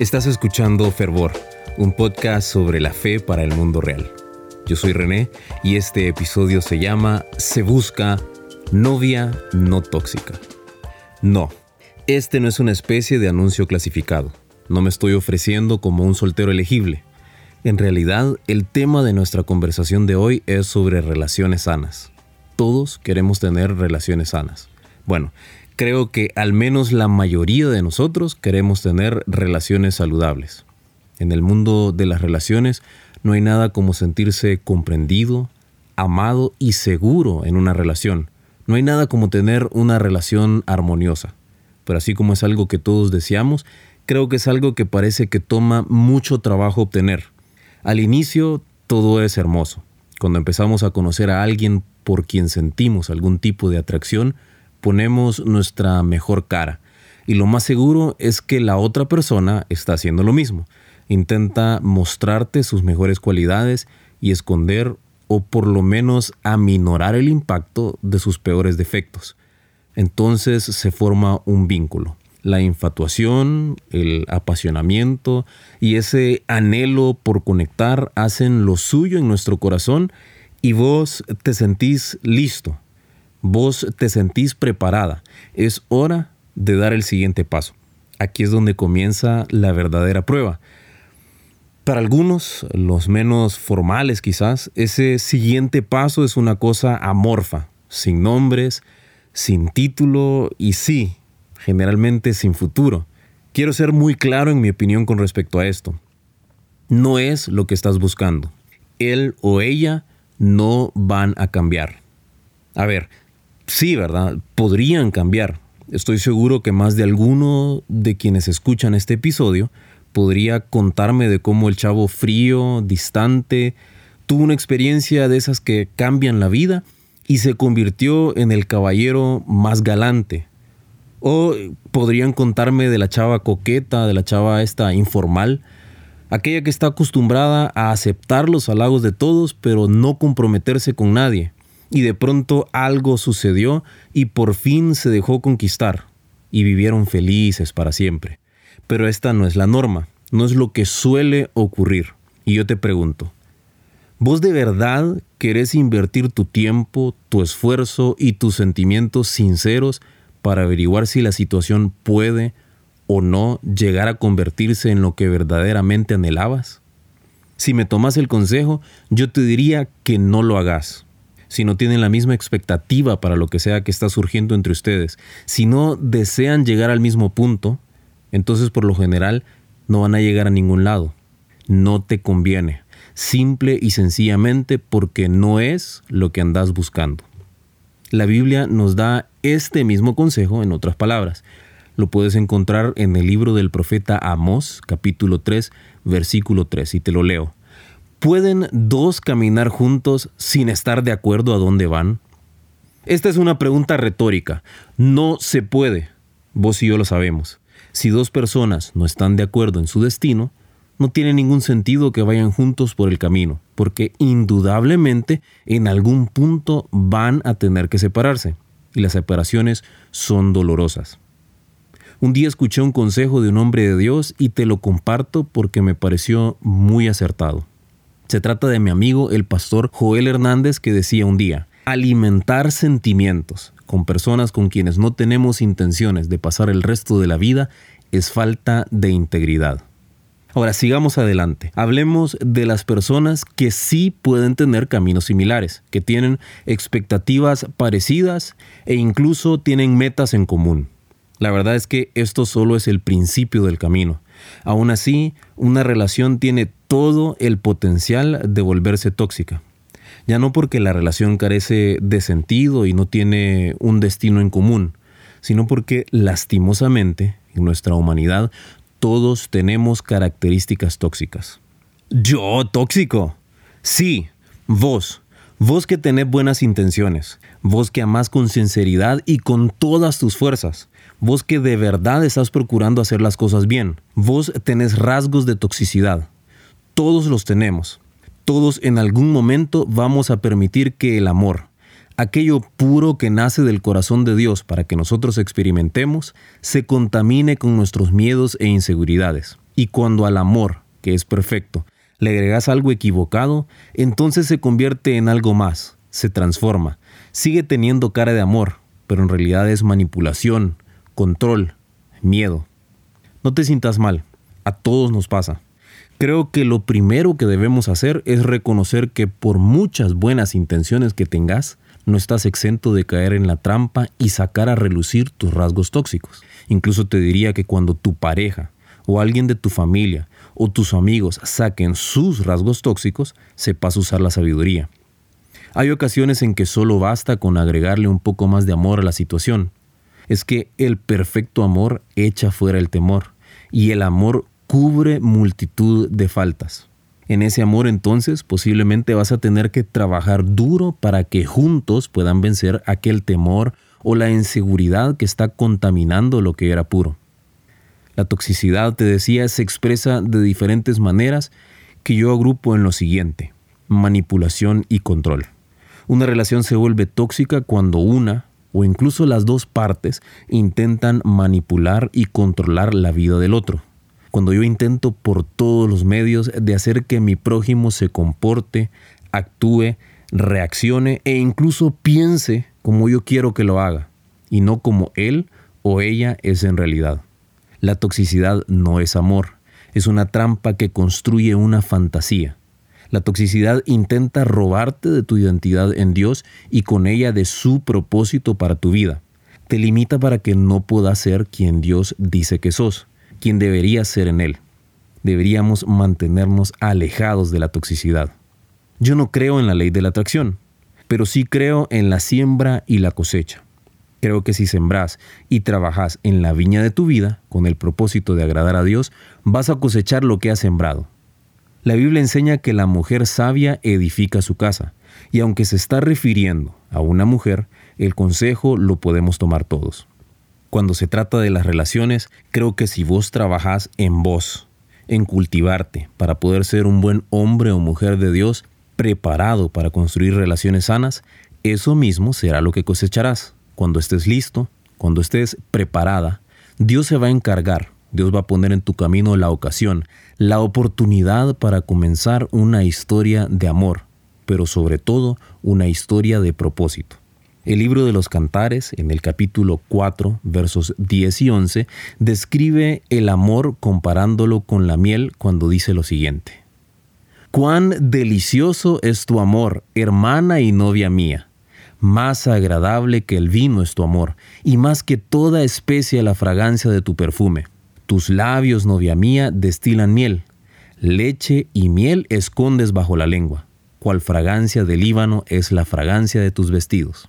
Estás escuchando Fervor, un podcast sobre la fe para el mundo real. Yo soy René y este episodio se llama Se busca novia no tóxica. No, este no es una especie de anuncio clasificado. No me estoy ofreciendo como un soltero elegible. En realidad, el tema de nuestra conversación de hoy es sobre relaciones sanas. Todos queremos tener relaciones sanas. Bueno, creo que al menos la mayoría de nosotros queremos tener relaciones saludables. En el mundo de las relaciones no hay nada como sentirse comprendido, amado y seguro en una relación. No hay nada como tener una relación armoniosa. Pero así como es algo que todos deseamos, creo que es algo que parece que toma mucho trabajo obtener. Al inicio todo es hermoso. Cuando empezamos a conocer a alguien por quien sentimos algún tipo de atracción, ponemos nuestra mejor cara. Y lo más seguro es que la otra persona está haciendo lo mismo. Intenta mostrarte sus mejores cualidades y esconder o por lo menos aminorar el impacto de sus peores defectos. Entonces se forma un vínculo. La infatuación, el apasionamiento y ese anhelo por conectar hacen lo suyo en nuestro corazón y vos te sentís listo, Vos te sentís preparada. Es hora de dar el siguiente paso. Aquí es donde comienza la verdadera prueba. Para algunos, los menos formales quizás, ese siguiente paso es una cosa amorfa, sin nombres, sin título y sí, generalmente sin futuro. Quiero ser muy claro en mi opinión con respecto a esto. No es lo que estás buscando. Él o ella no van a cambiar. A ver, sí, ¿verdad? Podrían cambiar. Estoy seguro que más de alguno de quienes escuchan este episodio podría contarme de cómo el chavo frío, distante, tuvo una experiencia de esas que cambian la vida y se convirtió en el caballero más galante. O podrían contarme de la chava coqueta, de la chava esta informal, aquella que está acostumbrada a aceptar los halagos de todos, pero no comprometerse con nadie y de pronto algo sucedió y por fin se dejó conquistar y vivieron felices para siempre. Pero esta no es la norma, no es lo que suele ocurrir. Y yo te pregunto, ¿vos de verdad querés invertir tu tiempo, tu esfuerzo y tus sentimientos sinceros para averiguar si la situación puede o no llegar a convertirse en lo que verdaderamente anhelabas? Si me tomas el consejo, yo te diría que no lo hagas si no tienen la misma expectativa para lo que sea que está surgiendo entre ustedes, si no desean llegar al mismo punto, entonces por lo general no van a llegar a ningún lado. No te conviene, simple y sencillamente porque no es lo que andas buscando. La Biblia nos da este mismo consejo en otras palabras. Lo puedes encontrar en el libro del profeta Amós, capítulo 3, versículo 3, y te lo leo. ¿Pueden dos caminar juntos sin estar de acuerdo a dónde van? Esta es una pregunta retórica. No se puede. Vos y yo lo sabemos. Si dos personas no están de acuerdo en su destino, no tiene ningún sentido que vayan juntos por el camino, porque indudablemente en algún punto van a tener que separarse, y las separaciones son dolorosas. Un día escuché un consejo de un hombre de Dios y te lo comparto porque me pareció muy acertado. Se trata de mi amigo el pastor Joel Hernández que decía un día, alimentar sentimientos con personas con quienes no tenemos intenciones de pasar el resto de la vida es falta de integridad. Ahora sigamos adelante. Hablemos de las personas que sí pueden tener caminos similares, que tienen expectativas parecidas e incluso tienen metas en común. La verdad es que esto solo es el principio del camino. Aún así, una relación tiene todo el potencial de volverse tóxica. Ya no porque la relación carece de sentido y no tiene un destino en común, sino porque lastimosamente en nuestra humanidad todos tenemos características tóxicas. Yo tóxico. Sí, vos. Vos que tenés buenas intenciones, vos que amás con sinceridad y con todas tus fuerzas, vos que de verdad estás procurando hacer las cosas bien, vos tenés rasgos de toxicidad. Todos los tenemos. Todos en algún momento vamos a permitir que el amor, aquello puro que nace del corazón de Dios para que nosotros experimentemos, se contamine con nuestros miedos e inseguridades. Y cuando al amor, que es perfecto, le agregas algo equivocado, entonces se convierte en algo más, se transforma, sigue teniendo cara de amor, pero en realidad es manipulación, control, miedo. No te sientas mal, a todos nos pasa. Creo que lo primero que debemos hacer es reconocer que por muchas buenas intenciones que tengas, no estás exento de caer en la trampa y sacar a relucir tus rasgos tóxicos. Incluso te diría que cuando tu pareja o alguien de tu familia o tus amigos saquen sus rasgos tóxicos, sepas usar la sabiduría. Hay ocasiones en que solo basta con agregarle un poco más de amor a la situación. Es que el perfecto amor echa fuera el temor y el amor cubre multitud de faltas. En ese amor entonces posiblemente vas a tener que trabajar duro para que juntos puedan vencer aquel temor o la inseguridad que está contaminando lo que era puro. La toxicidad, te decía, se expresa de diferentes maneras que yo agrupo en lo siguiente, manipulación y control. Una relación se vuelve tóxica cuando una o incluso las dos partes intentan manipular y controlar la vida del otro cuando yo intento por todos los medios de hacer que mi prójimo se comporte, actúe, reaccione e incluso piense como yo quiero que lo haga, y no como él o ella es en realidad. La toxicidad no es amor, es una trampa que construye una fantasía. La toxicidad intenta robarte de tu identidad en Dios y con ella de su propósito para tu vida. Te limita para que no puedas ser quien Dios dice que sos quien debería ser en él. Deberíamos mantenernos alejados de la toxicidad. Yo no creo en la ley de la atracción, pero sí creo en la siembra y la cosecha. Creo que si sembras y trabajas en la viña de tu vida con el propósito de agradar a Dios, vas a cosechar lo que has sembrado. La Biblia enseña que la mujer sabia edifica su casa, y aunque se está refiriendo a una mujer, el consejo lo podemos tomar todos. Cuando se trata de las relaciones, creo que si vos trabajás en vos, en cultivarte, para poder ser un buen hombre o mujer de Dios, preparado para construir relaciones sanas, eso mismo será lo que cosecharás. Cuando estés listo, cuando estés preparada, Dios se va a encargar, Dios va a poner en tu camino la ocasión, la oportunidad para comenzar una historia de amor, pero sobre todo una historia de propósito. El libro de los Cantares, en el capítulo 4, versos 10 y 11, describe el amor comparándolo con la miel cuando dice lo siguiente. Cuán delicioso es tu amor, hermana y novia mía. Más agradable que el vino es tu amor, y más que toda especie la fragancia de tu perfume. Tus labios, novia mía, destilan miel. Leche y miel escondes bajo la lengua. Cual fragancia del Líbano es la fragancia de tus vestidos.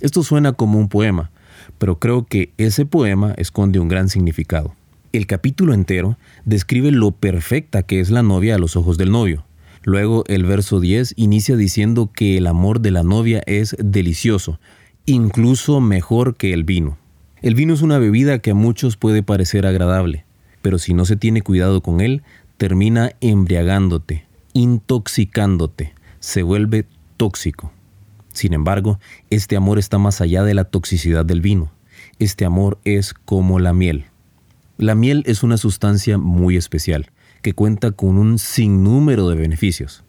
Esto suena como un poema, pero creo que ese poema esconde un gran significado. El capítulo entero describe lo perfecta que es la novia a los ojos del novio. Luego el verso 10 inicia diciendo que el amor de la novia es delicioso, incluso mejor que el vino. El vino es una bebida que a muchos puede parecer agradable, pero si no se tiene cuidado con él, termina embriagándote, intoxicándote, se vuelve tóxico. Sin embargo, este amor está más allá de la toxicidad del vino. Este amor es como la miel. La miel es una sustancia muy especial, que cuenta con un sinnúmero de beneficios.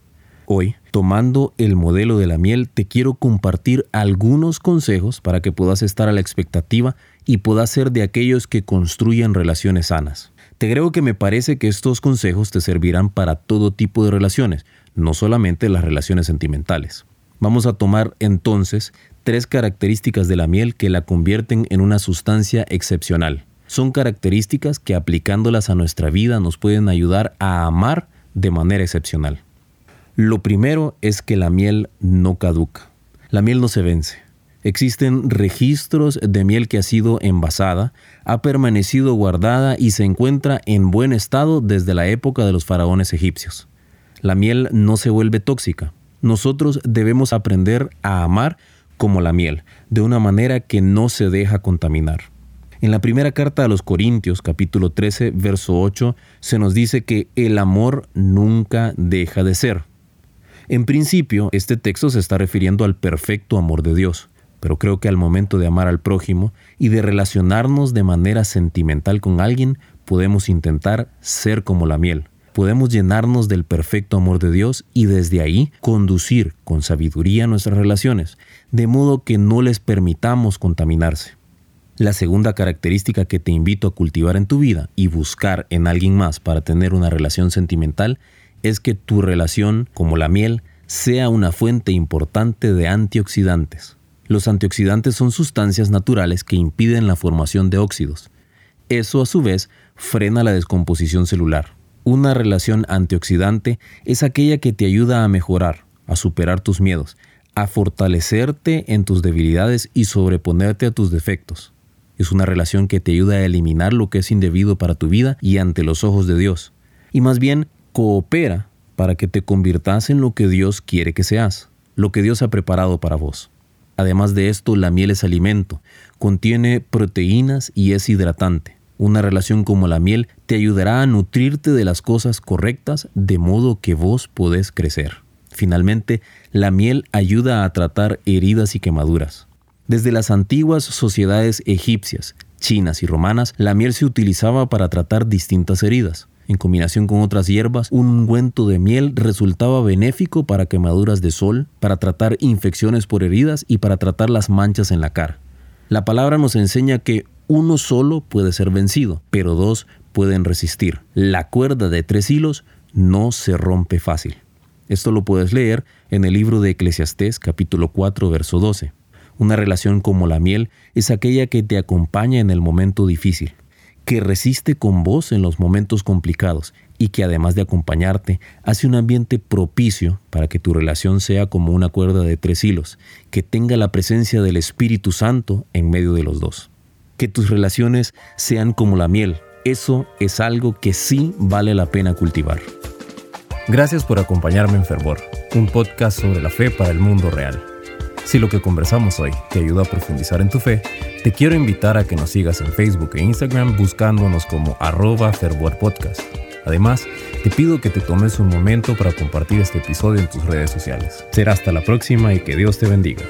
Hoy, tomando el modelo de la miel, te quiero compartir algunos consejos para que puedas estar a la expectativa y puedas ser de aquellos que construyan relaciones sanas. Te creo que me parece que estos consejos te servirán para todo tipo de relaciones, no solamente las relaciones sentimentales. Vamos a tomar entonces tres características de la miel que la convierten en una sustancia excepcional. Son características que aplicándolas a nuestra vida nos pueden ayudar a amar de manera excepcional. Lo primero es que la miel no caduca. La miel no se vence. Existen registros de miel que ha sido envasada, ha permanecido guardada y se encuentra en buen estado desde la época de los faraones egipcios. La miel no se vuelve tóxica, nosotros debemos aprender a amar como la miel, de una manera que no se deja contaminar. En la primera carta a los Corintios, capítulo 13, verso 8, se nos dice que el amor nunca deja de ser. En principio, este texto se está refiriendo al perfecto amor de Dios, pero creo que al momento de amar al prójimo y de relacionarnos de manera sentimental con alguien, podemos intentar ser como la miel. Podemos llenarnos del perfecto amor de Dios y desde ahí conducir con sabiduría nuestras relaciones, de modo que no les permitamos contaminarse. La segunda característica que te invito a cultivar en tu vida y buscar en alguien más para tener una relación sentimental es que tu relación, como la miel, sea una fuente importante de antioxidantes. Los antioxidantes son sustancias naturales que impiden la formación de óxidos. Eso a su vez frena la descomposición celular. Una relación antioxidante es aquella que te ayuda a mejorar, a superar tus miedos, a fortalecerte en tus debilidades y sobreponerte a tus defectos. Es una relación que te ayuda a eliminar lo que es indebido para tu vida y ante los ojos de Dios. Y más bien coopera para que te conviertas en lo que Dios quiere que seas, lo que Dios ha preparado para vos. Además de esto, la miel es alimento, contiene proteínas y es hidratante. Una relación como la miel te ayudará a nutrirte de las cosas correctas de modo que vos podés crecer. Finalmente, la miel ayuda a tratar heridas y quemaduras. Desde las antiguas sociedades egipcias, chinas y romanas, la miel se utilizaba para tratar distintas heridas. En combinación con otras hierbas, un ungüento de miel resultaba benéfico para quemaduras de sol, para tratar infecciones por heridas y para tratar las manchas en la cara. La palabra nos enseña que uno solo puede ser vencido, pero dos pueden resistir. La cuerda de tres hilos no se rompe fácil. Esto lo puedes leer en el libro de Eclesiastés capítulo 4 verso 12. Una relación como la miel es aquella que te acompaña en el momento difícil, que resiste con vos en los momentos complicados y que además de acompañarte, hace un ambiente propicio para que tu relación sea como una cuerda de tres hilos, que tenga la presencia del Espíritu Santo en medio de los dos. Que tus relaciones sean como la miel, eso es algo que sí vale la pena cultivar. Gracias por acompañarme en Fervor, un podcast sobre la fe para el mundo real. Si lo que conversamos hoy te ayuda a profundizar en tu fe, te quiero invitar a que nos sigas en Facebook e Instagram buscándonos como arroba fervorpodcast. Además, te pido que te tomes un momento para compartir este episodio en tus redes sociales. Será hasta la próxima y que Dios te bendiga.